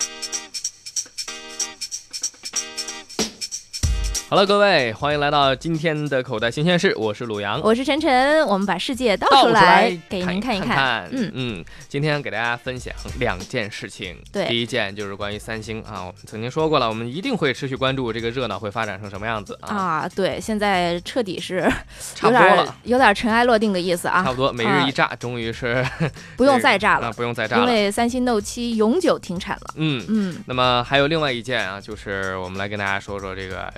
Thank you. 好了，各位，欢迎来到今天的口袋新鲜事，我是鲁阳，我是晨晨，我们把世界倒出来给您看一看。嗯嗯，今天给大家分享两件事情。对，第一件就是关于三星啊，我们曾经说过了，我们一定会持续关注这个热闹会发展成什么样子啊。啊，对，现在彻底是 差不多了，有点尘埃落定的意思啊。差不多，每日一炸，终于是不用再炸了，不用再炸了，因为三星 Note 7永久停产了。嗯嗯，那么还有另外一件啊，就是我们来跟大家说说这个。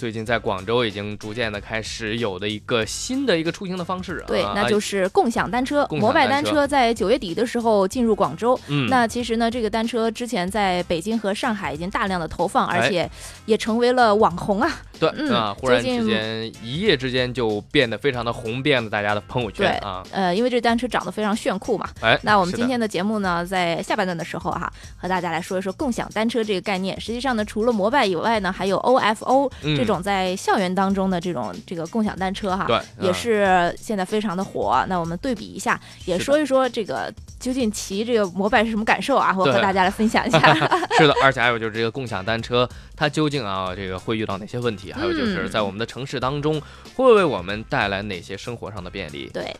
最近在广州已经逐渐的开始有的一个新的一个出行的方式，啊对，那就是共享单车。摩拜单车在九月底的时候进入广州，嗯，那其实呢，这个单车之前在北京和上海已经大量的投放，而且也成为了网红啊。对，嗯，忽然之间一夜之间就变得非常的红遍了大家的朋友圈啊。呃，因为这单车长得非常炫酷嘛。哎，那我们今天的节目呢，在下半段的时候哈，和大家来说一说共享单车这个概念。实际上呢，除了摩拜以外呢，还有 OFO 这种在校园当中的这种这个共享单车哈，对，也是现在非常的火。那我们对比一下，也说一说这个究竟骑这个摩拜是什么感受啊？我和大家来分享一下。是的，而且还有就是这个共享单车，它究竟啊这个会遇到哪些问题？还有就是在我们的城市当中会为我们带来哪些生活上的便利？对。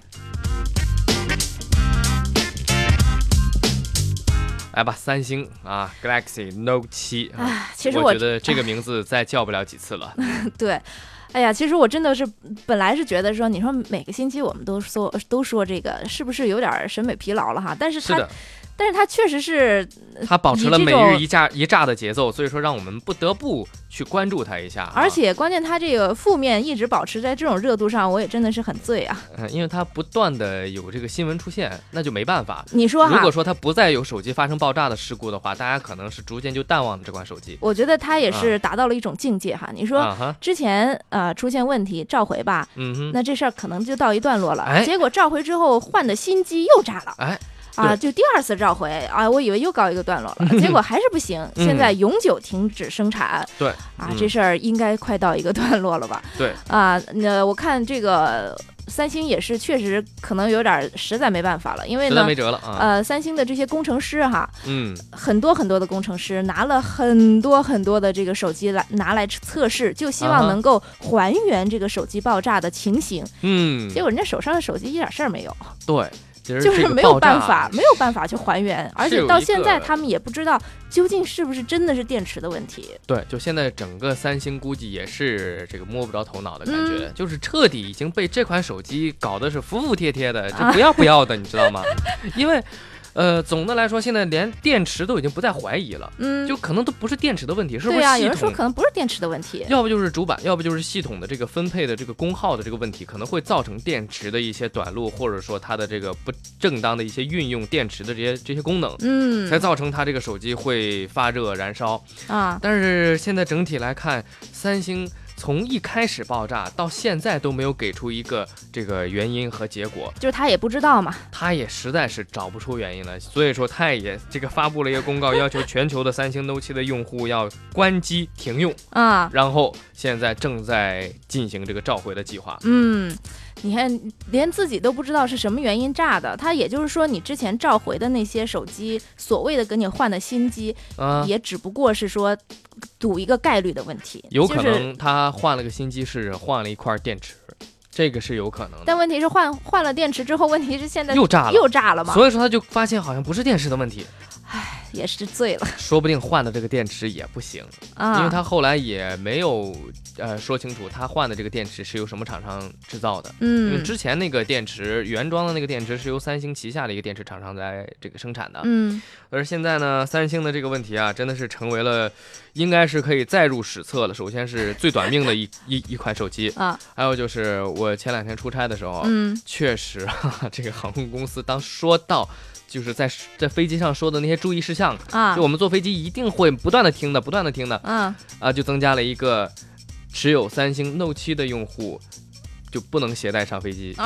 来吧，三星啊，Galaxy Note 7啊，其实我觉得这个名字再叫不了几次了。对，哎呀，其实我真的是本来是觉得说，你说每个星期我们都说都说这个，是不是有点审美疲劳了哈？但是它。但是它确实是，它保持了每日一炸一炸的节奏，所以说让我们不得不去关注它一下。而且关键它这个负面一直保持在这种热度上，我也真的是很醉啊。嗯，因为它不断的有这个新闻出现，那就没办法。你说，如果说它不再有手机发生爆炸的事故的话，大家可能是逐渐就淡忘了这款手机。我觉得它也是达到了一种境界哈。你说之前呃出现问题召回吧，嗯哼，那这事儿可能就到一段落了。结果召回之后换的新机又炸了，哎。啊，就第二次召回啊，我以为又告一个段落了，结果还是不行，现在永久停止生产。对，啊，这事儿应该快到一个段落了吧？对，啊，那我看这个三星也是确实可能有点实在没办法了，因为呢，没辙了啊。呃，三星的这些工程师哈，嗯，很多很多的工程师拿了很多很多的这个手机来拿来测试，就希望能够还原这个手机爆炸的情形。嗯，结果人家手上的手机一点事儿没有。对。就是没有办法，没有办法去还原，而且到现在他们也不知道究竟是不是真的是电池的问题。对，就现在整个三星估计也是这个摸不着头脑的感觉，就是彻底已经被这款手机搞得是服服帖帖的，就不要不要的，你知道吗？因为。呃，总的来说，现在连电池都已经不再怀疑了，嗯，就可能都不是电池的问题，是不是？对啊，有人说可能不是电池的问题，要不就是主板，要不就是系统的这个分配的这个功耗的这个问题，可能会造成电池的一些短路，或者说它的这个不正当的一些运用电池的这些这些功能，嗯，才造成它这个手机会发热燃烧啊。但是现在整体来看，三星。从一开始爆炸到现在都没有给出一个这个原因和结果，就是他也不知道嘛，他也实在是找不出原因了，所以说他也这个发布了一个公告，要求全球的三星 Note 7的用户要关机停用啊，然后现在正在进行这个召回的计划，嗯。你看，连自己都不知道是什么原因炸的。他也就是说，你之前召回的那些手机，所谓的给你换的新机，也只不过是说赌一个概率的问题。有可能他换了个新机是换了一块电池，这个是有可能的。但问题是换换了电池之后，问题是现在又炸了，又炸了嘛？所以说他就发现好像不是电池的问题。唉，也是醉了。说不定换的这个电池也不行啊，因为他后来也没有呃说清楚他换的这个电池是由什么厂商制造的。嗯，因为之前那个电池原装的那个电池是由三星旗下的一个电池厂商在这个生产的。嗯，而现在呢，三星的这个问题啊，真的是成为了应该是可以载入史册了。首先是最短命的一 一一款手机啊，还有就是我前两天出差的时候，嗯，确实 这个航空公司当说到。就是在在飞机上说的那些注意事项啊，就我们坐飞机一定会不断的听的，不断的听的，嗯啊，就增加了一个持有三星 Note 7的用户就不能携带上飞机。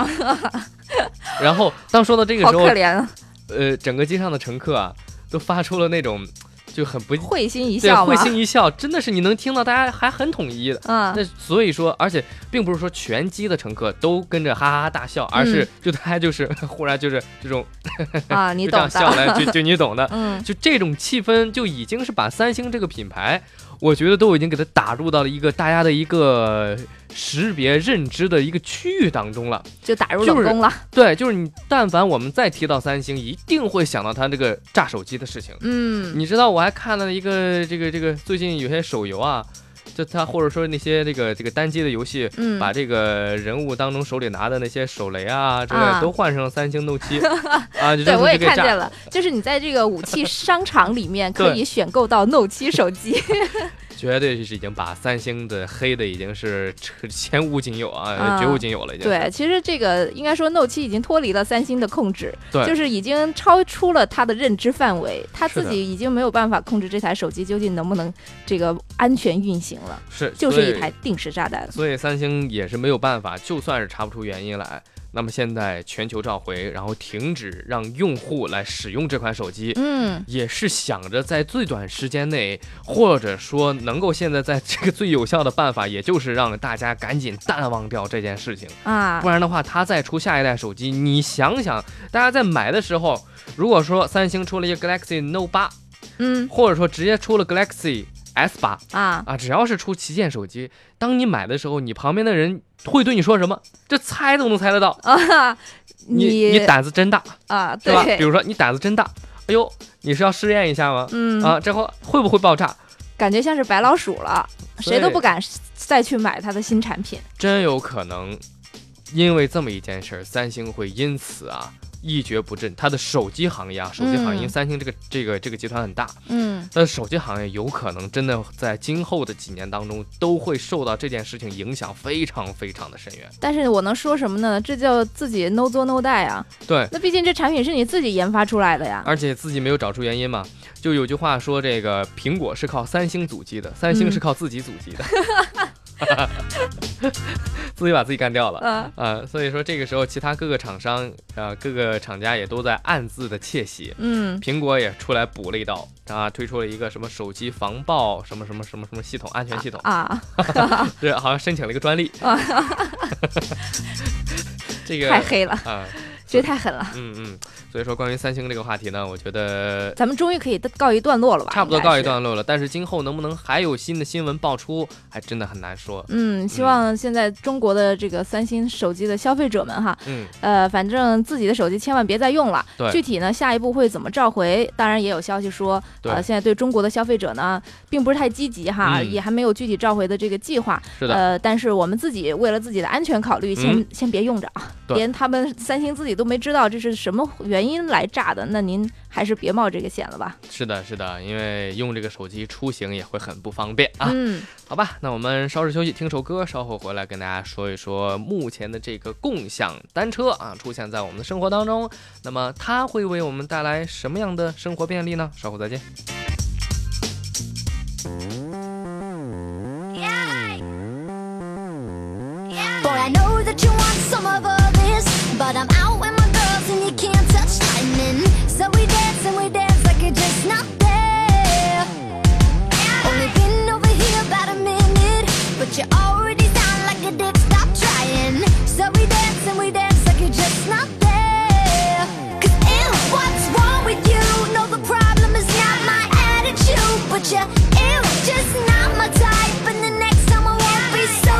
然后当说到这个时候，好可怜啊！呃，整个机上的乘客啊，都发出了那种就很不会心一笑会心一笑，真的是你能听到大家还很统一的。嗯，那所以说，而且并不是说全机的乘客都跟着哈哈哈大笑，而是就大家就是 忽然就是这种 啊，你懂的，笑来就 就你懂的，嗯，就这种气氛就已经是把三星这个品牌，我觉得都已经给它打入到了一个大家的一个。识别认知的一个区域当中了，就打入冷宫了。对，就是你，但凡我们再提到三星，一定会想到它这个炸手机的事情。嗯，你知道，我还看了一个这个这个最近有些手游啊，就他或者说那些这个这个单机的游戏，嗯，把这个人物当中手里拿的那些手雷啊之类都换成三星 Note 七 啊。对，我也看见了，就是你在这个武器商场里面 可以选购到 Note 七手机。绝对是已经把三星的黑的已经是前无仅有啊，绝无仅有了。已经对，其实这个应该说 Note 7已经脱离了三星的控制，对，就是已经超出了他的认知范围，他自己已经没有办法控制这台手机究竟能不能这个安全运行了，是，就是一台定时炸弹。所以三星也是没有办法，就算是查不出原因来。那么现在全球召回，然后停止让用户来使用这款手机，嗯，也是想着在最短时间内，或者说能够现在在这个最有效的办法，也就是让大家赶紧淡忘掉这件事情啊，不然的话，他再出下一代手机，你想想，大家在买的时候，如果说三星出了一个 Galaxy Note 八，嗯，或者说直接出了 Galaxy。S 八啊啊！只要是出旗舰手机，当你买的时候，你旁边的人会对你说什么？这猜都能猜得到啊！你你胆子真大啊，对吧？比如说你胆子真大，哎呦，你是要试验一下吗？嗯啊，这会会不会爆炸？感觉像是白老鼠了，谁都不敢再去买它的新产品。真有可能，因为这么一件事儿，三星会因此啊。一蹶不振，它的手机行业啊，手机行业，因为三星这个这个这个集团很大，嗯，它的手机行业有可能真的在今后的几年当中都会受到这件事情影响，非常非常的深远。但是我能说什么呢？这叫自己 no 做 no die 啊。对，那毕竟这产品是你自己研发出来的呀，而且自己没有找出原因嘛。就有句话说，这个苹果是靠三星阻击的，三星是靠自己阻击的。自己把自己干掉了，嗯。啊，所以说这个时候，其他各个厂商啊，各个厂家也都在暗自的窃喜，嗯，苹果也出来补了一刀，啊，推出了一个什么手机防爆什么什么什么什么系统安全系统啊，对，好像申请了一个专利，这个太黑了。啊，这太狠了，嗯嗯。所以说，关于三星这个话题呢，我觉得咱们终于可以告一段落了吧？差不多告一段落了。但是今后能不能还有新的新闻爆出，还真的很难说。嗯，希望现在中国的这个三星手机的消费者们哈，嗯，呃，反正自己的手机千万别再用了。对，具体呢，下一步会怎么召回？当然也有消息说，呃，现在对中国的消费者呢，并不是太积极哈，也还没有具体召回的这个计划。是的。呃，但是我们自己为了自己的安全考虑，先先别用着啊，连他们三星自己都没知道这是什么原因来炸的。那您还是别冒这个险了吧。是的，是的，因为用这个手机出行也会很不方便啊。嗯，好吧，那我们稍事休息，听首歌，稍后回来跟大家说一说目前的这个共享单车啊，出现在我们的生活当中，那么它会为我们带来什么样的生活便利呢？稍后再见。We dance and we dance like you're just not there. Cause ew, what's wrong with you? No, the problem is not my attitude, but you ew, just not my type. And the next time I won't be so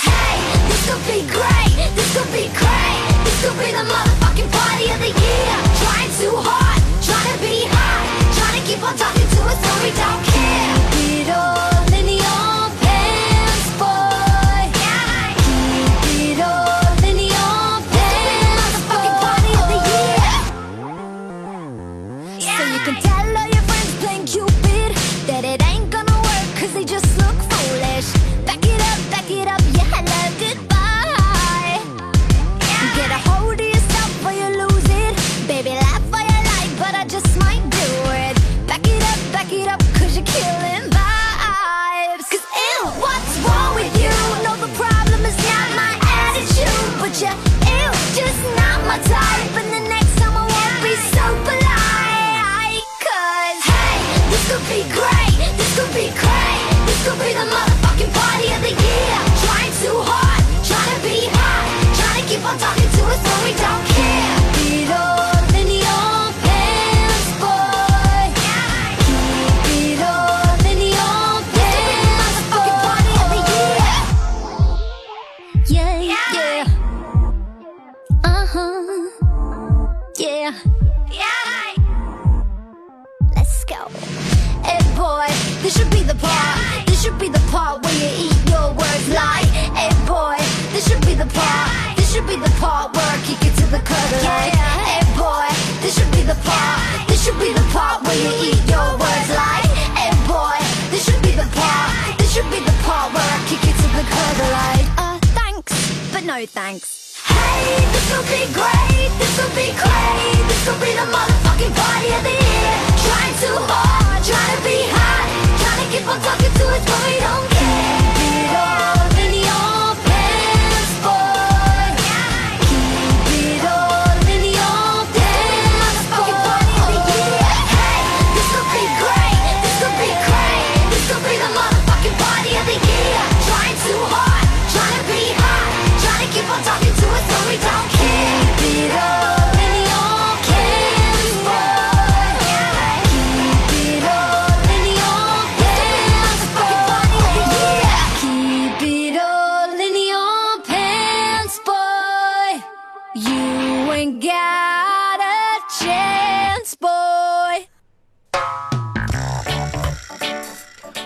hey, this could be great, this could be great, this could be the motherfucking party of the year. Trying too hard, trying to be hot, trying to keep on talking to us so we don't care. Keep it thanks. Hey, this'll be great, this'll be great,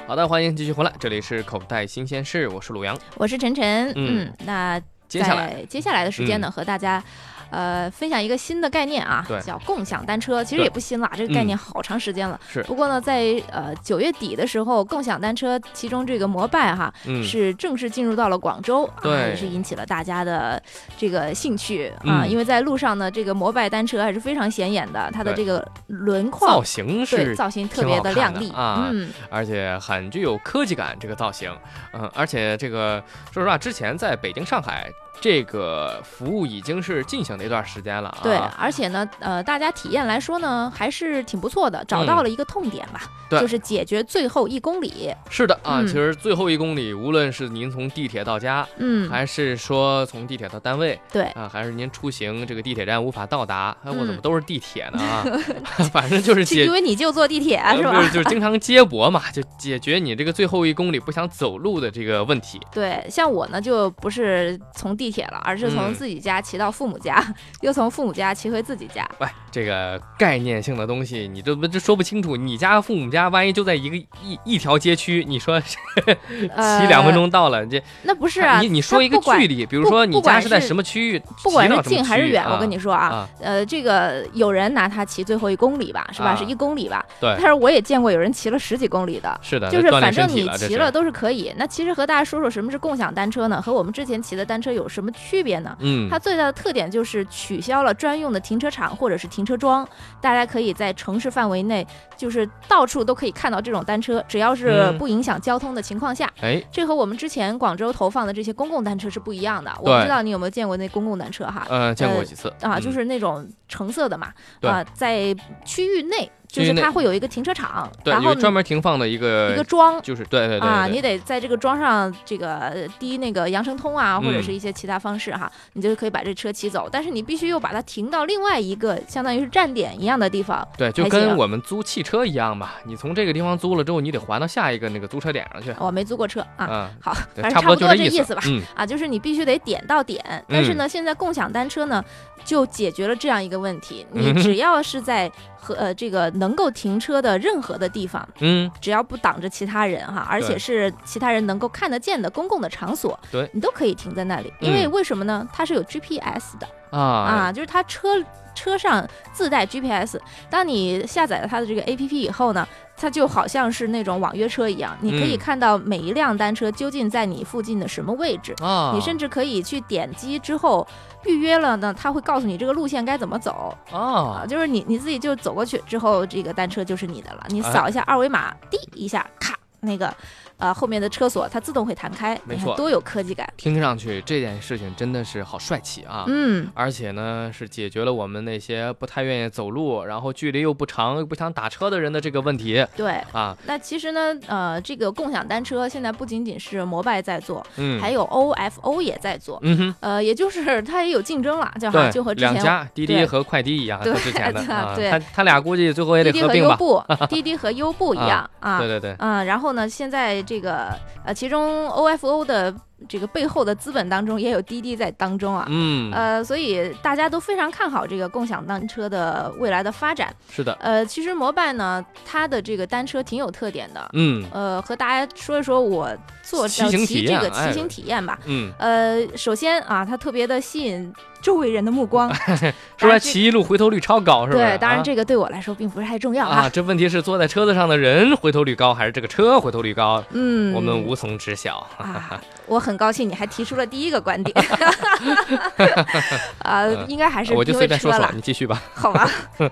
好的，欢迎继续回来，这里是口袋新鲜事，我是鲁阳。我是晨晨。嗯嗯，那接下来接下来的时间呢，和大家。呃，分享一个新的概念啊，叫共享单车。其实也不新了，这个概念嗯。好长时间了。是。不过呢，在呃九月底的时候，共享单车其中这个摩拜哈，嗯，是正式进入到了广州，啊，也是引起了大家的这个兴趣啊，嗯。因为在路上呢，这个摩拜单车还是非常显眼的，它的这个轮廓造型是对造型特别的亮丽啊嗯，而且很具有科技感，这个造型，嗯，而且这个说实话，之前在北京、上海这个服务已经是进行了一段时间了啊。对，而且呢，呃，大家体验来说呢，还是挺不错的，找到了一个痛点吧，就是解决最后一公里，是的啊，嗯其实最后一公里，无论是您从地铁到家，嗯，还是说从地铁到单位对，啊，还是您出行这个地铁站无法到达，哎，我怎么嗯都是地铁呢啊？反正就是解因为你就坐地铁、呃不是吧？就是经常接驳嘛，就解决你这个最后一公里不想走路的这个问题。对，像我呢，就不是从地铁了，而是从嗯自己家骑到父母家，又从父母家骑回自己家。喂，这个概念性的东西，你这不这说不清楚。你家父母家万一就在一个一一条街区，你说 骑两分钟到了，这那不是啊，你你说一个距离，比如说你家是在什么区域，不管是近还是远，啊我跟你说啊，啊，呃，这个有人拿它骑最后一公里吧，是吧？啊是一公里吧？对但是我也见过有人骑了十几公里的。是的，就是反正你骑了都是可以。那其实和大家说说什么是共享单车呢？和我们之前骑的单车有什么区别呢？嗯它最大的特点就是取消了专用的停车场或者是停车桩，大家可以在城市范围内，就是到处都可以看到这种单车，只要是嗯不影响交通的情况下。哎，这和我们之前广州投放的这些公共单车是不一样的。我不知道你有没有见过那公共单车哈？呃，见过呃几次啊，嗯就是那种橙色的嘛，对啊，在区域内，就是它会有一个停车场，对，然后有专门停放的一个一个个桩。就是对对对啊，你得在这个桩上这个呃滴那个羊城通啊，或者嗯是一些其他方式哈，你就可以把这车骑走。但是你必须又把它停到另外一个相当于是站点一样的地方。对，就跟我们租汽车一样吧，你从这个地方租了之后，你得还到下一个那个租车点上去。我没租过车啊，嗯，好，反正差不多这意思吧。嗯，啊，就是你必须得点到点。但是呢，现在共享单车呢，就解决了这样一个问题：你只要是在和呃这个能够停车的任何的地方，嗯，只要不挡着其他人哈，而且是其他人能够看得见的公共的场所，对你都可以停在那里。因为嗯为什么呢？它是有 GPS 的啊啊，就是它车车上自带 GPS。当你下载了它的这个 APP 以后呢，它就好像是那种网约车一样，你可以嗯看到每一辆单车究竟在你附近的什么位置。啊，你甚至可以去点击之后预约了呢，它会告诉你这个路线该怎么走啊，啊，就是你你自己就走过去之后，这个单车就是你的了。你哎扫一下二维码，滴一下，咔，那个呃后面的车锁它自动会弹开，没错多有科技感。听上去这件事情真的是好帅气啊！嗯，而且呢，是解决了我们那些不太愿意走路，然后距离又不长又不想打车的人的这个问题对。啊。那其实呢，呃，这个共享单车现在不仅仅是摩拜在做，嗯，还有 OFO 也在做，嗯哼，呃，也就是 它也有竞争了，就好像，就和之前两家滴滴和快滴一样，对和之前的 啊，对他他俩估计最后也滴滴和得合并吧。优步，滴滴和优步一样啊。对对对，嗯，然后呢，现在这个呃，其中 OFO 的这个背后的资本当中也有滴滴在当中啊。嗯，呃，所以大家都非常看好这个共享单车的未来的发展。是的，呃，其实摩拜呢，它的这个单车挺有特点的。嗯呃，和大家说一说我坐骑这个骑行体验吧。嗯，呃，首先啊，它特别的吸引周围人的目光。是不是骑一路回头率超高？是吧？对，当然啊这个对我来说并不是太重要啊，这问题是坐在车子上的人回头率高，还是这个车回头率高？嗯，我们无从知晓。啊，我很高兴你还提出了第一个观点。啊，应该还是我就因随便说说，为车了，你继续吧。好吧？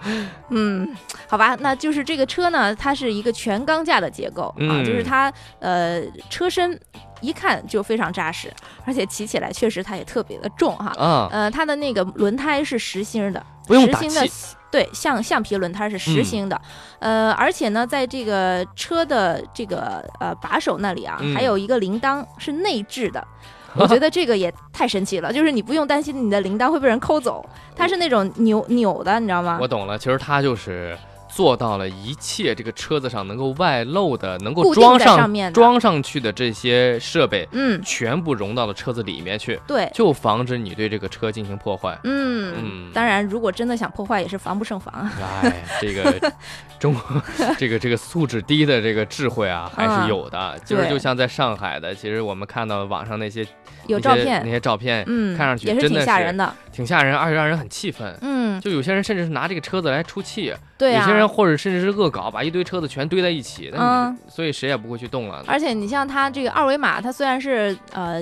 嗯，好吧，那就是这个车呢，它是一个全钢架的结构啊，嗯就是它呃车身一看就非常扎实，而且骑起来确实它也特别的重哈。啊，呃，它的那个轮胎是实心的，不用打实心的气，对，橡橡皮轮胎是实嗯心的，呃，而且呢，在这个车的这个呃把手那里啊，嗯还有一个铃铛是内置的。我觉得这个也太神奇了，就是你不用担心你的铃铛会被人抠走，它是那种扭扭的，你知道吗我？懂了，其实它就是做到了一切这个车子上能够外露的、能够装上上装上去的这些设备，嗯，全部融到了车子里面去，对，就防止你对这个车进行破坏。嗯，嗯当然，如果真的想破坏，也是防不胜防啊。哎，这个中 这个这个素质低的这个智慧啊，还是嗯有的。就是就像在上海的，其实我们看到网上那些有那些那，些照片，嗯，看上去也是挺真的是吓人的。挺吓人，而且让人很气愤。嗯，就有些人甚至是拿这个车子来出气，对啊有些。人或者甚至是恶搞，把一堆车子全堆在一起，那嗯、所以谁也不会去动了。而且你像它这个二维码，它虽然是呃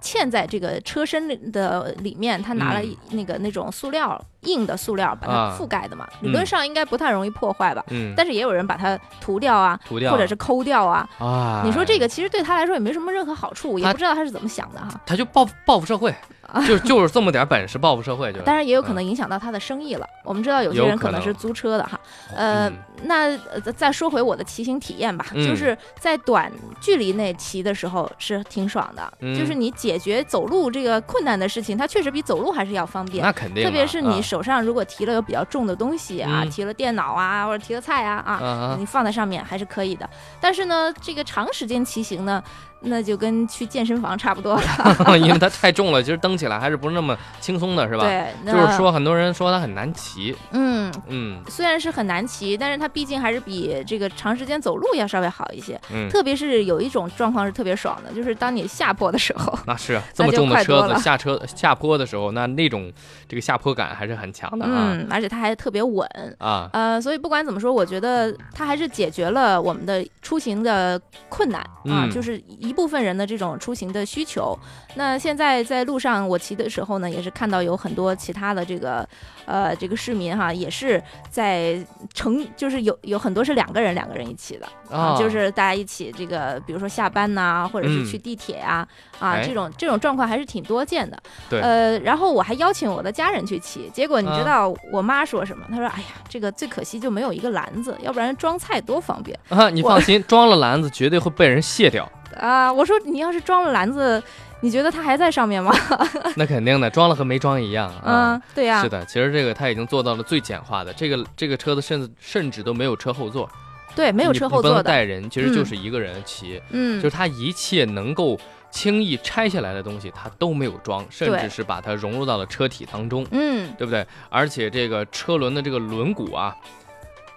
嵌在这个车身的里面，他拿了那个那种塑料硬的塑料把它啊覆盖的嘛，嗯理论上应该不太容易破坏吧。嗯，但是也有人把它涂掉啊，涂掉或者是抠掉啊。啊，你说这个其实对他来说也没什么任何好处，也不知道他是怎么想的哈。他就报报复社会，就就是这么点本事报复社会就。当然也有可能影响到他的生意了。我们知道有些人可能是租车的哈。呃，嗯那呃再说回我的骑行体验吧，嗯就是在短距离内骑的时候是挺爽的，嗯就是你解决走路这个困难的事情，它确实比走路还是要方便。那肯定啊，特别是你啊手上如果提了有比较重的东西啊，嗯提了电脑啊，或者提了菜啊啊，啊你放在上面还是可以的。但是呢，这个长时间骑行呢，那就跟去健身房差不多了，啊，因为它太重了，其实蹬起来还是不是那么轻松的，是吧？对，就是说，很多人说它很难骑，嗯，嗯虽然是很难骑，但是它毕竟还是比这个长时间走路要稍微好一些。嗯，特别是有一种状况是特别爽的，就是当你下坡的时候，那是 这么重的车子下车下坡的时候，那那种这个下坡感还是很强的啊嗯，而且它还特别稳。啊，呃，所以不管怎么说，我觉得它还是解决了我们的出行的困难啊，嗯就是一部分人的这种出行的需求。那现在在路上我骑的时候呢，也是看到有很多其他的这个呃这个市民哈，也是在乘就是有有很多是两个人两个人一起的。啊，就是大家一起这个比如说下班呐、或者是嗯。去地铁呀啊哎。这种这种状况还是挺多见的。对。呃，然后我还邀请我的家人去骑，结果你知啊。道我妈说什么？她说：“哎呀，这个最可惜就没有一个篮子，要不然装菜多方便。啊，你放心，装了篮子绝对会被人卸掉，啊！”我说：“你要是装了篮子，你觉得它还在上面吗 那肯定的，装了和没装一样？”啊嗯。，对呀、是的，其实这个它已经做到了最简化的，这个这个车子甚至甚至都没有车后座，对，没有车后座的，带人，其实就是一个人骑，嗯，就是它一切能够轻易拆下来的东西，它都没有装，甚至是把它融入到了车体当中，嗯，对不对？而且这个车轮的这个轮毂啊。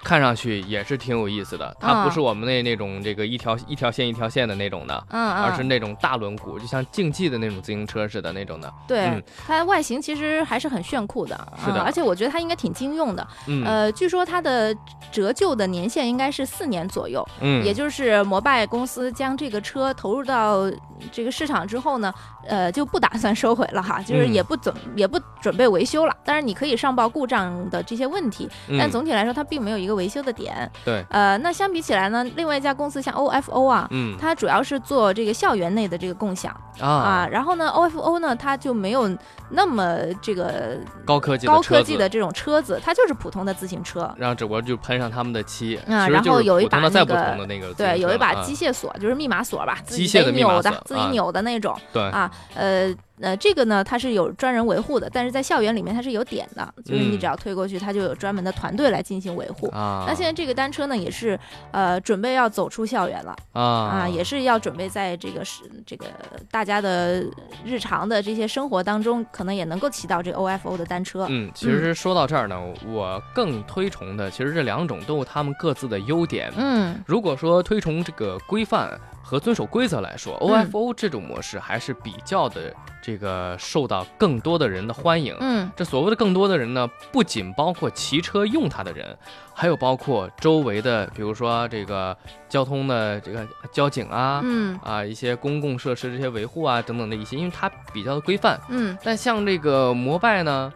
看上去也是挺有意思的，它不嗯是我们那那种这个一条一条线一条线的那种的，而是那种大轮毂，就像竞技的那种自行车似的那种的。对、嗯。它外形其实还是很炫酷的，是的。嗯而且我觉得它应该挺经用的。嗯。呃，据说它的折旧的年限应该是四年左右，嗯，也就是摩拜公司将这个车投入到这个市场之后呢，呃，就不打算收回了哈，就是嗯也不准、也不准备维修了。当然你可以上报故障的这些问题，但嗯。总体来说它并没有一个维修的点。对，呃，那相比起来呢，另外一家公司像 OFO 啊。嗯它主要是做这个校园内的这个共享啊啊，然后呢，OFO 呢，它就没有那么这个高科技高科技的这种车子，它就是普通的自行车。然后只不过就喷上他们的漆，嗯然后有一把那个对，有一把机械锁，就是密码锁吧，自己机械的密码锁扭的，自己啊扭的那种对啊。呃，呃，这个呢，它是有专人维护的，但是在校园里面它是有点的，就是你嗯只要推过去，它就有专门的团队来进行维护。啊，那现在这个单车呢，也是呃准备要走出校园了啊啊，也是要准备在这个是这个大家的日常的这些生活当中，可能也能够骑到这个 OFO 的单车。嗯，其实说到这儿呢，我更推崇的，其实这两种都有他们各自的优点。嗯如果说推崇这个规范和遵守规则来说嗯，OFO 这种模式还是比较的这个受到更多的人的欢迎。嗯这所谓的更多的人呢，不仅包括骑车用它的人，还有包括周围的，比如说这个交通的这个交警啊，嗯啊一些公共设施这些维护啊等等的一些，因为它比较的规范。嗯但像这个摩拜呢，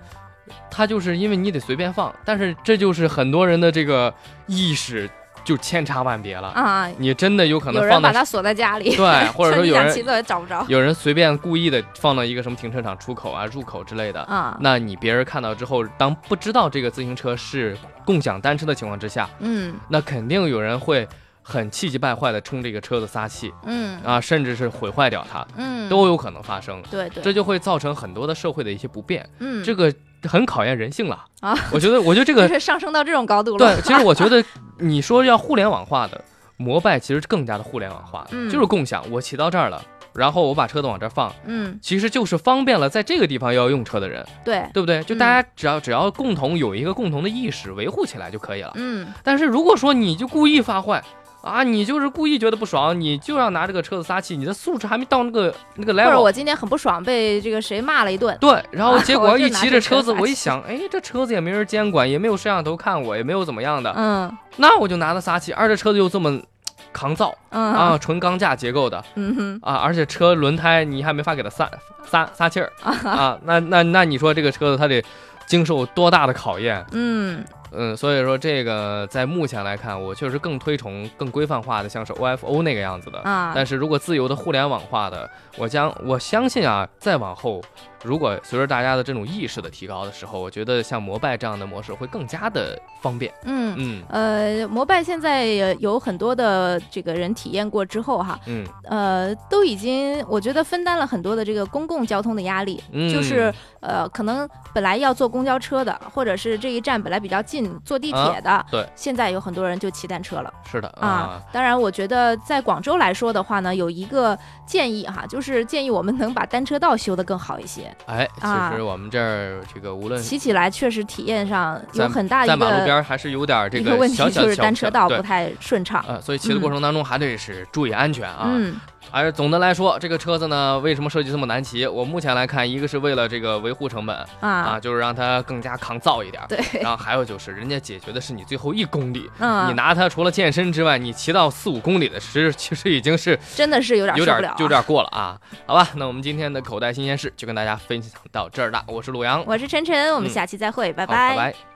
它就是因为你得随便放，但是这就是很多人的这个意识就千差万别了。啊，你真的有可能放到人把它锁在家里，对，或者说有人想骑走也找不着有人随便故意的放到一个什么停车场出口啊、入口之类的。啊。那你别人看到之后，当不知道这个自行车是共享单车的情况之下，嗯那肯定有人会很气急败坏的冲这个车子撒气嗯啊，甚至是毁坏掉它，嗯，都有可能发生。对对，这就会造成很多的社会的一些不便，嗯这个很考验人性了啊。我觉得，我觉得这个 上升到这种高度了。对，其实我觉得你说要互联网化的摩拜，其实更加的互联网化，嗯就是共享。我骑到这儿了，然后我把车子往这儿放，嗯，其实就是方便了在这个地方要用车的人，对，对不对？就嗯大家只要只要共同有一个共同的意识，维护起来就可以了。嗯但是如果说你就故意发坏。啊，你就是故意觉得不爽，你就要拿这个车子撒气，你的素质还没到那个那个或者 level，我今天很不爽，被这个谁骂了一顿。对，然后结果一骑着车子，我一想，哎，这车子也没人监管，也没有摄像头看我，也没有怎么样的，嗯那我就拿它撒气，而这车子又这么抗造嗯啊，纯钢架结构的嗯哼啊，而且车轮胎你还没法给它撒撒撒气儿啊，那那那你说这个车子它得经受多大的考验？嗯嗯，所以说这个在目前来看，我确实更推崇更规范化的，像是 OFO 那个样子的。啊，但是如果自由的互联网化的，我将我相信啊，再往后，如果随着大家的这种意识的提高的时候，我觉得像摩拜这样的模式会更加的方便。嗯。嗯呃，摩拜现在也有很多的这个人体验过之后哈，嗯呃，都已经我觉得分担了很多的这个公共交通的压力，嗯，就是呃，可能本来要坐公交车的，或者是这一站本来比较近，坐地铁的，啊对，现在有很多人就骑单车了。是的啊，当然，我觉得在广州来说的话呢，有一个建议哈，就是建议我们能把单车道修得更好一些，哎，啊其实我们这儿这个无论骑起来确实体验上有很大一在马路边还是有点儿这个问题，小小就是单车道不太顺畅。呃，所以骑的过程当中还得是注意安全啊。嗯而总的来说，这个车子呢，为什么设计这么难骑？我目前来看，一个是为了这个维护成本啊，啊，就是让它更加抗造一点儿。对，然后还有就是，人家解决的是你最后一公里，嗯，你拿它除了健身之外，你骑到四五公里的，时其实已经是 真的是有点有点受不了啊。有点过了啊。好吧，那我们今天的口袋新鲜事就跟大家分享到这儿了。我是鲁阳，我是晨晨，我们嗯下期再会，拜拜拜拜。